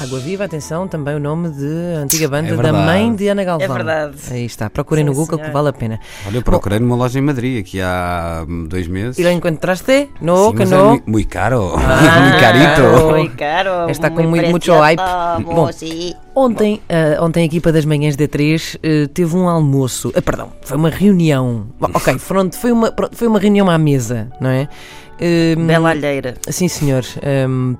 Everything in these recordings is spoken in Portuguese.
Água Viva, atenção, também o nome de antiga banda É da mãe de Ana Galvão. É verdade. Aí está, procurem no Sim, Google que senhor. vale a pena. Olha, eu procurei numa loja em Madrid aqui há hum, dois meses. E lo encontraste? No, Sim, que mas é no. muy, muy caro. Ah, muy carito. Muy caro. Está com muito- muito hype. Bom. sí. Ontem, ah, ontem a equipa das manhãs D3 eh, teve um almoço. ah, perdão, foi uma reunião. Bom, ok, pronto, foi uma, foi uma reunião à mesa, não é? Hum, Bela alheira. Sim, senhor. Hum,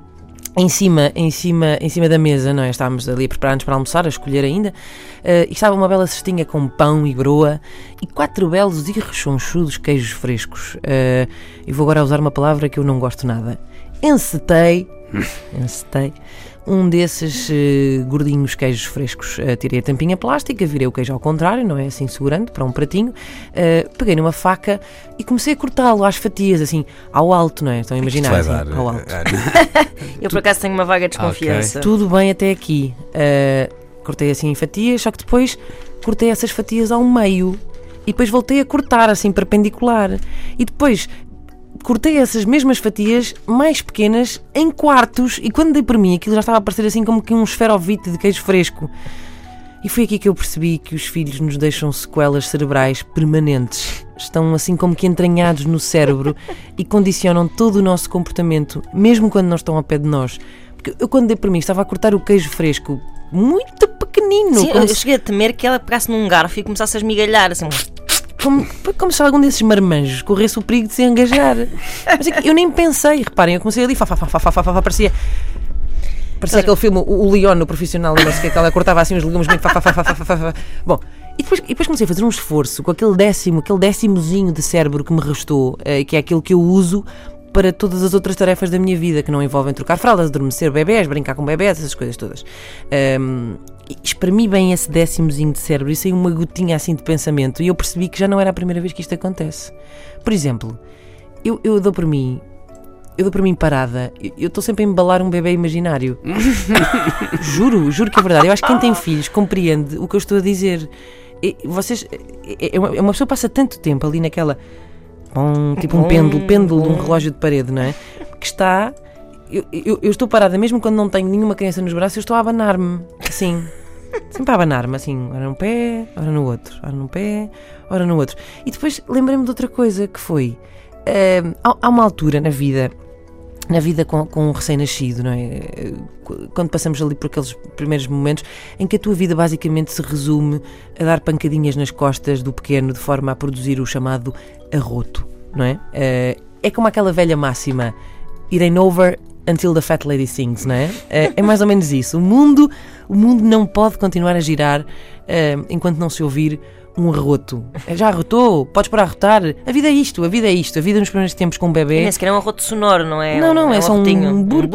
em cima, em cima, em cima da mesa, não é? Estávamos ali a preparar-nos para almoçar, a escolher ainda. eh, e estava uma bela cestinha com pão e broa e quatro belos e rechonchudos queijos frescos. Eh, e vou agora usar uma palavra que eu não gosto nada. Encetei, encetei um desses eh, gordinhos queijos frescos. Eh, tirei a tampinha plástica, virei o queijo ao contrário, não é? Assim segurando para um pratinho. Eh, peguei numa faca e comecei a cortá-lo às fatias, assim, ao alto, não é? Estão a imaginar? Assim, dar. ao alto. eh, Eu por acaso tenho uma vaga desconfiança. Tudo bem até aqui. Uh, cortei assim em fatias, só que depois cortei essas fatias ao meio e depois voltei a cortar assim perpendicular. E depois cortei essas mesmas fatias mais pequenas em quartos e quando dei por mim aquilo já estava a parecer assim como que um esferovite de queijo fresco. E foi aqui que eu percebi que os filhos nos deixam sequelas cerebrais permanentes. Estão assim como que entranhados no cérebro e condicionam todo o nosso comportamento, mesmo quando não estão ao pé de nós. Porque eu, quando dei por mim, estava a cortar o queijo fresco muito pequenino, Sim, eu cheguei a temer que ela pegasse num garfo e começasse a esmigalhar assim. Como, como se algum desses marmanjos corresse o perigo de se engajar. Mas é que eu nem pensei, reparem, eu comecei ali, fa, fa, fa, fa, fa, fa, parecia. Parecia aquele filme, o, León Leon no profissional, não sei que ela cortava assim os legumes muito. Fa, fa, fa, fa, fa, fa, Bom, e depois, e depois comecei a fazer um esforço com aquele décimo, aquele décimozinho de cérebro que me restou, eh, que é aquele que eu uso para todas as outras tarefas da minha vida, que não envolvem trocar fraldas, adormecer bebés, brincar com bebés, essas coisas todas. Um, espremi bem esse décimozinho de cérebro e saiu uma gotinha assim de pensamento e eu percebi que já não era a primeira vez que isto acontece. Por exemplo, eu, eu dou por mim. Eu dou por mim parada. Eu- estou sempre a embalar um bebê imaginário. juro, juro que é verdade. Eu acho que quem tem filhos compreende o que eu estou a dizer. E vocês. É é uma, é pessoa que passa tanto tempo ali naquela. Bom, tipo um pêndulo, pêndulo de um relógio de parede, não é? Que está. Eu, eu, eu estou parada, mesmo quando não tenho nenhuma criança nos braços, eu estou a abanar-me. Assim. Sempre a abanar-me, assim, ora num pé, ora no outro, ora num pé, ora no outro. E depois lembrei-me de outra coisa que foi. eh, há, uma altura na vida na vida com, com um recém-nascido, não é? Qu- Quando passamos ali por aqueles primeiros momentos em que a tua vida basicamente se resume a dar pancadinhas nas costas do pequeno de forma a produzir o chamado arroto, não é? Eh, É como aquela velha máxima: it ain't over until the fat lady sings, não é? Eh, É mais ou menos isso. O mundo, o mundo não pode continuar a girar eh, enquanto não se ouvir um arroto. Eh, Já arrotou? Podes parar a arrotar? A vida é isto, a vida é isto. A vida nos primeiros tempos com um bebê. Nem sequer é um arroto sonoro, não é? Não, não, é, só arrotinho. um burp.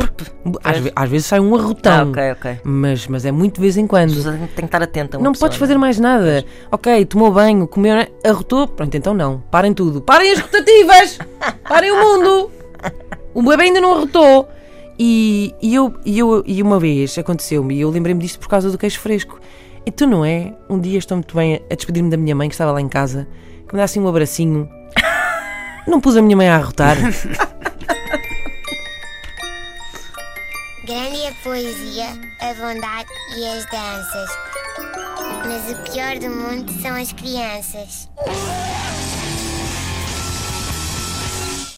Às, ve- às vezes sai um arrotão. Ah, ok, ok. Mas, mas é muito de vez em quando. Tem que estar atenta. Não pessoa, podes fazer mais nada. Ok, tomou banho, comeu, né? arrotou. Pronto, então não. Parem tudo. Parem as rotativas! Parem o mundo! O bebê ainda não arrotou. E, e, eu, e, eu, e uma vez aconteceu-me, e eu lembrei-me disto por causa do queijo fresco. E tu não é? Um dia estou muito bem a despedir-me da minha mãe, que estava lá em casa, que me dá assim um abracinho. Não pus a minha mãe a arrotar. Grande é a poesia, a bondade e as danças. Mas o pior do mundo são as crianças.